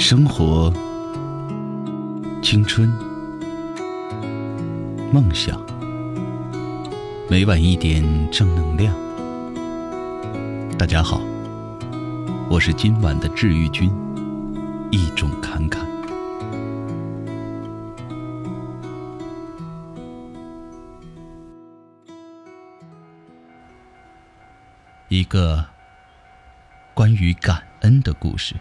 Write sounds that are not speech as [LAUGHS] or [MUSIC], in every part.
生活、青春、梦想，每晚一点正能量。大家好，我是今晚的治愈君，一种侃侃。一个关于感恩的故事。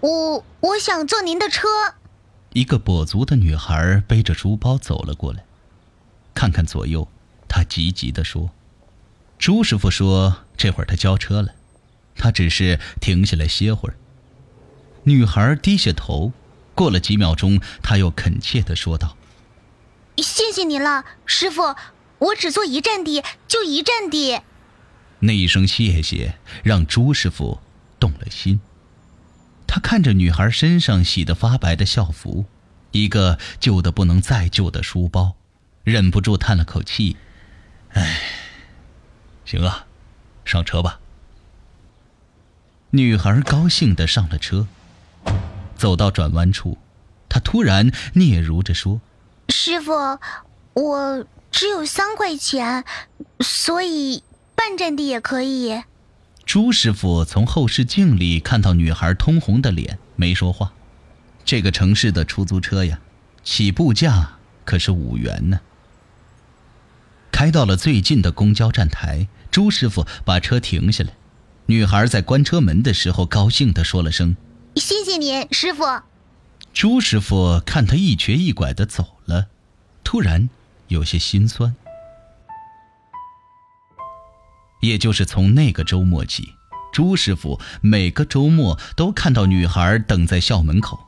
我我想坐您的车。一个跛足的女孩背着书包走了过来，看看左右，她急急地说：“朱师傅说这会儿他交车了，他只是停下来歇会儿。”女孩低下头，过了几秒钟，她又恳切地说道：“谢谢您了，师傅，我只坐一站地，就一站地。”那一声谢谢让朱师傅动了心。他看着女孩身上洗得发白的校服，一个旧的不能再旧的书包，忍不住叹了口气：“哎，行啊，上车吧。”女孩高兴地上了车，走到转弯处，她突然嗫嚅着说：“师傅，我只有三块钱，所以半站地也可以。”朱师傅从后视镜里看到女孩通红的脸，没说话。这个城市的出租车呀，起步价可是五元呢。开到了最近的公交站台，朱师傅把车停下来。女孩在关车门的时候，高兴地说了声：“谢谢您，师傅。”朱师傅看他一瘸一拐地走了，突然有些心酸。也就是从那个周末起，朱师傅每个周末都看到女孩等在校门口。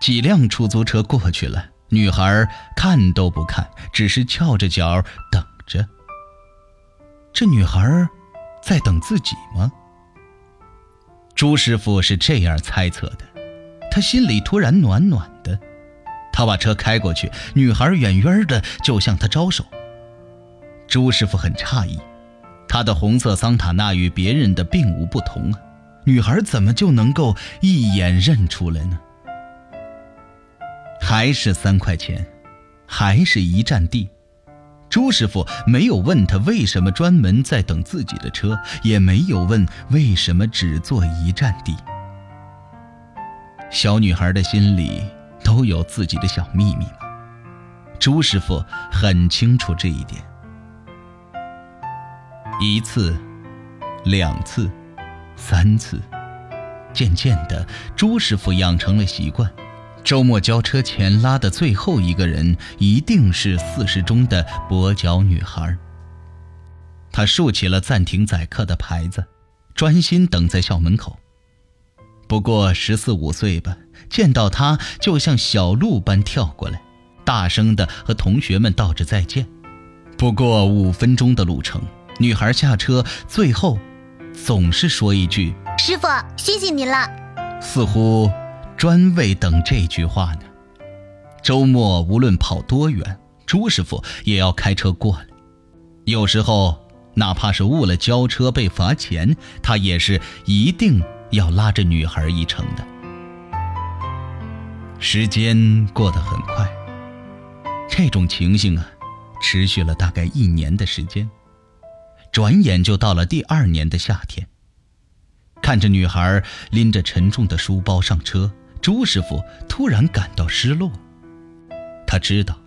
几辆出租车过去了，女孩看都不看，只是翘着脚等着。这女孩在等自己吗？朱师傅是这样猜测的，他心里突然暖暖的。他把车开过去，女孩远远的就向他招手。朱师傅很诧异。他的红色桑塔纳与别人的并无不同啊，女孩怎么就能够一眼认出来呢？还是三块钱，还是一站地。朱师傅没有问他为什么专门在等自己的车，也没有问为什么只坐一站地。小女孩的心里都有自己的小秘密，朱师傅很清楚这一点。一次，两次，三次，渐渐的，朱师傅养成了习惯：周末交车前拉的最后一个人，一定是四十中的跛脚女孩。他竖起了暂停载客的牌子，专心等在校门口。不过十四五岁吧，见到他就像小鹿般跳过来，大声的和同学们道着再见。不过五分钟的路程。女孩下车，最后总是说一句：“师傅，谢谢您了。”似乎专为等这句话呢。周末无论跑多远，朱师傅也要开车过来。有时候哪怕是误了交车被罚钱，他也是一定要拉着女孩一程的。时间过得很快，这种情形啊，持续了大概一年的时间。转眼就到了第二年的夏天。看着女孩拎着沉重的书包上车，朱师傅突然感到失落。他知道，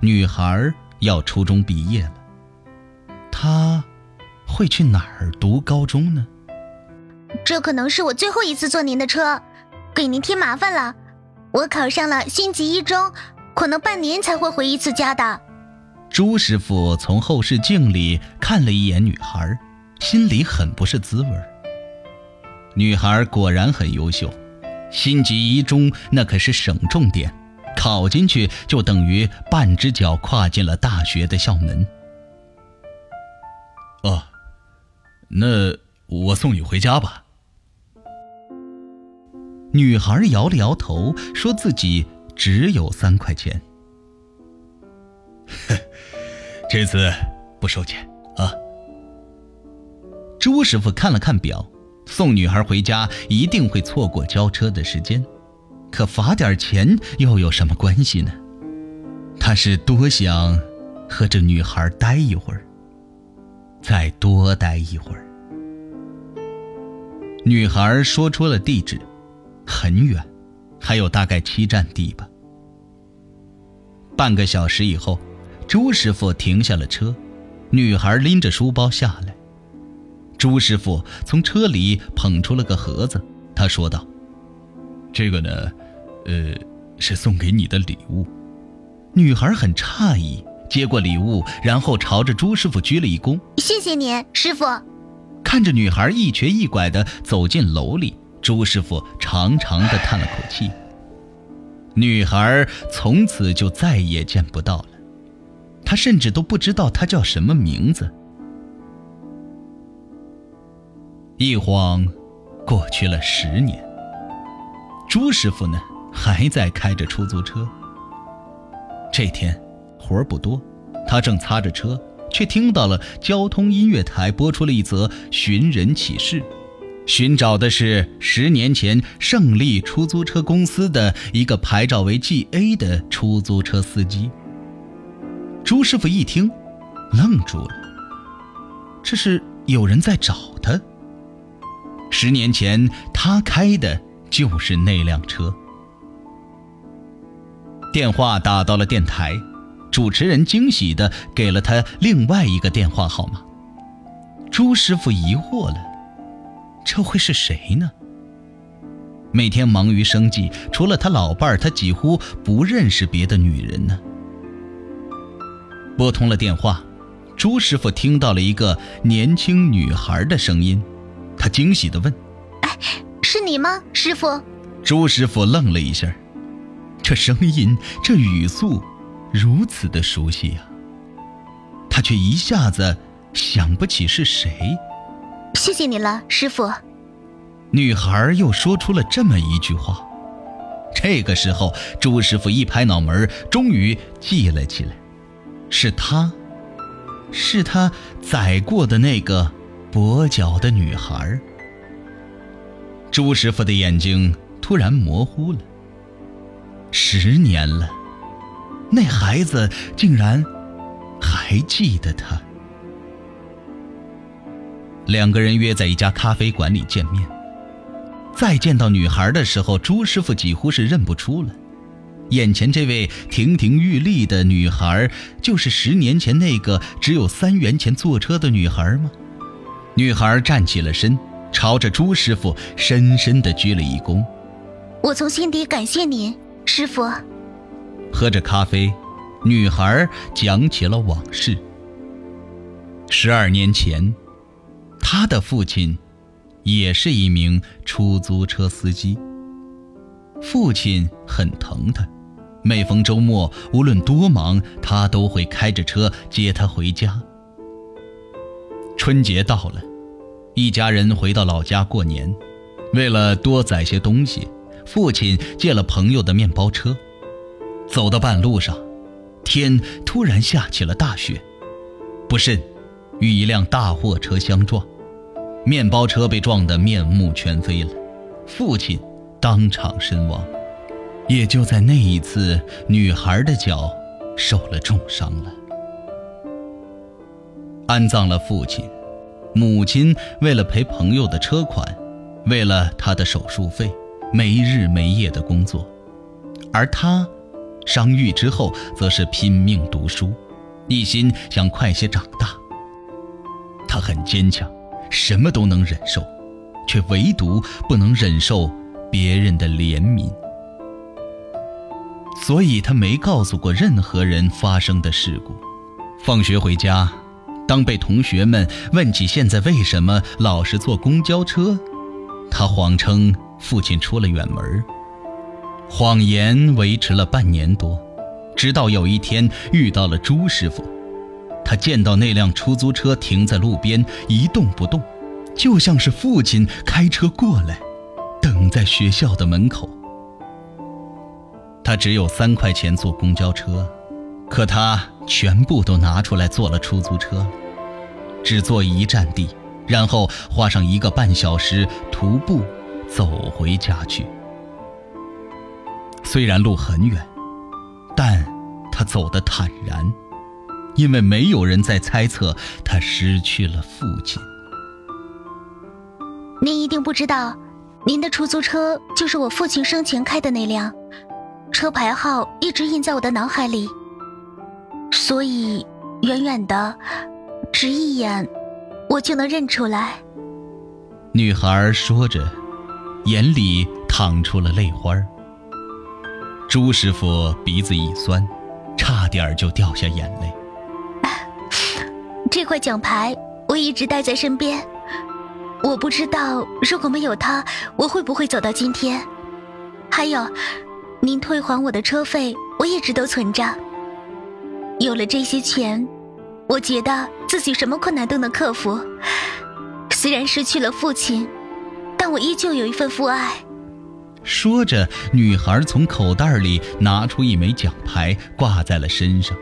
女孩要初中毕业了，她会去哪儿读高中呢？这可能是我最后一次坐您的车，给您添麻烦了。我考上了星级一中，可能半年才会回一次家的。朱师傅从后视镜里看了一眼女孩，心里很不是滋味女孩果然很优秀，新级一中那可是省重点，考进去就等于半只脚跨进了大学的校门。哦，那我送你回家吧。女孩摇了摇头，说自己只有三块钱。哼 [LAUGHS] 这次不收钱，啊。朱师傅看了看表，送女孩回家一定会错过交车的时间，可罚点钱又有什么关系呢？他是多想和这女孩待一会儿，再多待一会儿。女孩说出了地址，很远，还有大概七站地吧。半个小时以后，朱师傅停下了车，女孩拎着书包下来。朱师傅从车里捧出了个盒子，他说道：“这个呢，呃，是送给你的礼物。”女孩很诧异，接过礼物，然后朝着朱师傅鞠了一躬：“谢谢您，师傅。”看着女孩一瘸一拐地走进楼里，朱师傅长长的叹了口气。女孩从此就再也见不到了，他甚至都不知道他叫什么名字。一晃，过去了十年。朱师傅呢，还在开着出租车。这天，活儿不多，他正擦着车。却听到了交通音乐台播出了一则寻人启事，寻找的是十年前胜利出租车公司的一个牌照为 G A 的出租车司机。朱师傅一听，愣住了。这是有人在找他。十年前他开的就是那辆车。电话打到了电台。主持人惊喜地给了他另外一个电话号码。朱师傅疑惑了，这会是谁呢？每天忙于生计，除了他老伴儿，他几乎不认识别的女人呢。拨通了电话，朱师傅听到了一个年轻女孩的声音，他惊喜地问：“哎，是你吗，师傅？”朱师傅愣了一下，这声音，这语速。如此的熟悉呀，他却一下子想不起是谁。谢谢你了，师傅。女孩又说出了这么一句话。这个时候，朱师傅一拍脑门，终于记了起来，是他，是他宰过的那个跛脚的女孩。朱师傅的眼睛突然模糊了。十年了。那孩子竟然还记得他。两个人约在一家咖啡馆里见面。再见到女孩的时候，朱师傅几乎是认不出了，眼前这位亭亭玉立的女孩，就是十年前那个只有三元钱坐车的女孩吗？女孩站起了身，朝着朱师傅深深的鞠了一躬。我从心底感谢您，师傅。喝着咖啡，女孩讲起了往事。十二年前，她的父亲也是一名出租车司机。父亲很疼她，每逢周末，无论多忙，他都会开着车接她回家。春节到了，一家人回到老家过年，为了多载些东西，父亲借了朋友的面包车。走到半路上，天突然下起了大雪，不慎与一辆大货车相撞，面包车被撞得面目全非了，父亲当场身亡。也就在那一次，女孩的脚受了重伤了。安葬了父亲，母亲为了赔朋友的车款，为了他的手术费，没日没夜的工作，而他。伤愈之后，则是拼命读书，一心想快些长大。他很坚强，什么都能忍受，却唯独不能忍受别人的怜悯。所以他没告诉过任何人发生的事故。放学回家，当被同学们问起现在为什么老是坐公交车，他谎称父亲出了远门。谎言维持了半年多，直到有一天遇到了朱师傅。他见到那辆出租车停在路边一动不动，就像是父亲开车过来，等在学校的门口。他只有三块钱坐公交车，可他全部都拿出来坐了出租车。只坐一站地，然后花上一个半小时徒步走回家去。虽然路很远，但他走得坦然，因为没有人在猜测他失去了父亲。您一定不知道，您的出租车就是我父亲生前开的那辆，车牌号一直印在我的脑海里，所以远远的，只一眼，我就能认出来。女孩说着，眼里淌出了泪花。朱师傅鼻子一酸，差点就掉下眼泪。[LAUGHS] 这块奖牌我一直带在身边，我不知道如果没有它，我会不会走到今天。还有，您退还我的车费，我一直都存着。有了这些钱，我觉得自己什么困难都能克服。虽然失去了父亲，但我依旧有一份父爱。说着，女孩从口袋里拿出一枚奖牌，挂在了身上。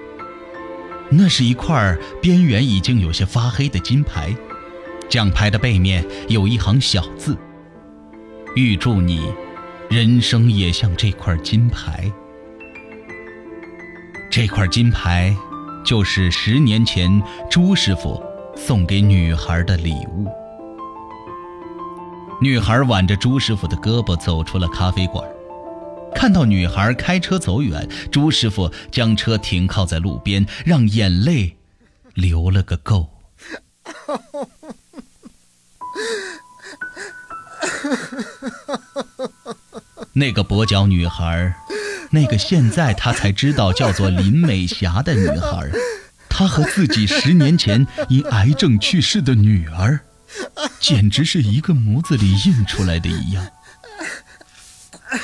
那是一块边缘已经有些发黑的金牌，奖牌的背面有一行小字：“预祝你，人生也像这块金牌。”这块金牌，就是十年前朱师傅送给女孩的礼物。女孩挽着朱师傅的胳膊走出了咖啡馆，看到女孩开车走远，朱师傅将车停靠在路边，让眼泪流了个够。[LAUGHS] 那个跛脚女孩，那个现在他才知道叫做林美霞的女孩，她和自己十年前因癌症去世的女儿。简直是一个模子里印出来的一样。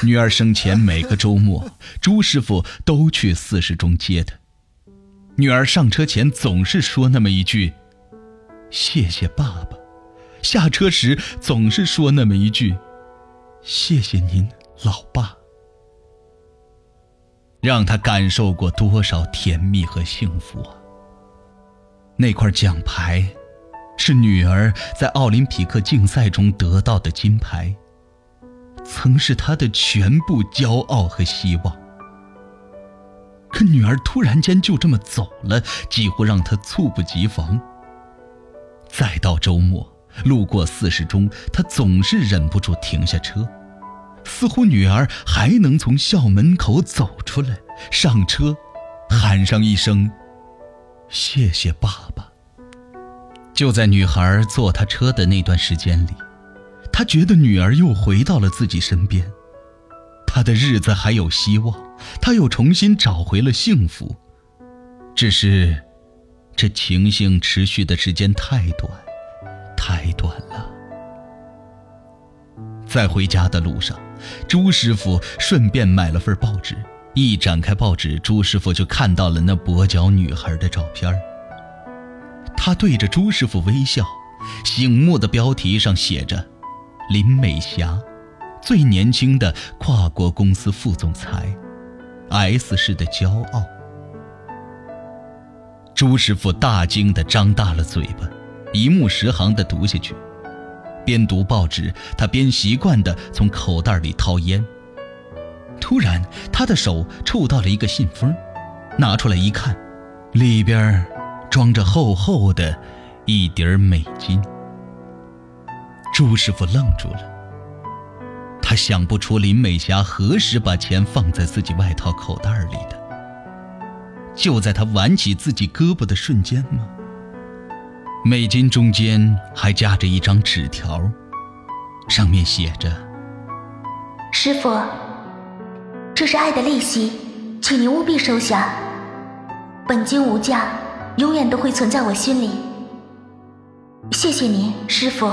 女儿生前每个周末，朱师傅都去四十中接她。女儿上车前总是说那么一句：“谢谢爸爸。”下车时总是说那么一句：“谢谢您，老爸。”让他感受过多少甜蜜和幸福啊！那块奖牌。是女儿在奥林匹克竞赛中得到的金牌，曾是她的全部骄傲和希望。可女儿突然间就这么走了，几乎让她猝不及防。再到周末，路过四十中，他总是忍不住停下车，似乎女儿还能从校门口走出来，上车，喊上一声：“谢谢爸爸。”就在女孩坐他车的那段时间里，他觉得女儿又回到了自己身边，他的日子还有希望，他又重新找回了幸福。只是，这情形持续的时间太短，太短了。在回家的路上，朱师傅顺便买了份报纸，一展开报纸，朱师傅就看到了那跛脚女孩的照片。他对着朱师傅微笑，醒目的标题上写着：“林美霞，最年轻的跨国公司副总裁，S 市的骄傲。”朱师傅大惊的张大了嘴巴，一目十行的读下去。边读报纸，他边习惯地从口袋里掏烟。突然，他的手触到了一个信封，拿出来一看，里边……装着厚厚的一叠美金，朱师傅愣住了。他想不出林美霞何时把钱放在自己外套口袋里的。就在他挽起自己胳膊的瞬间吗？美金中间还夹着一张纸条，上面写着：“师傅，这是爱的利息，请您务必收下，本金无价。”永远都会存在我心里。谢谢您，师傅。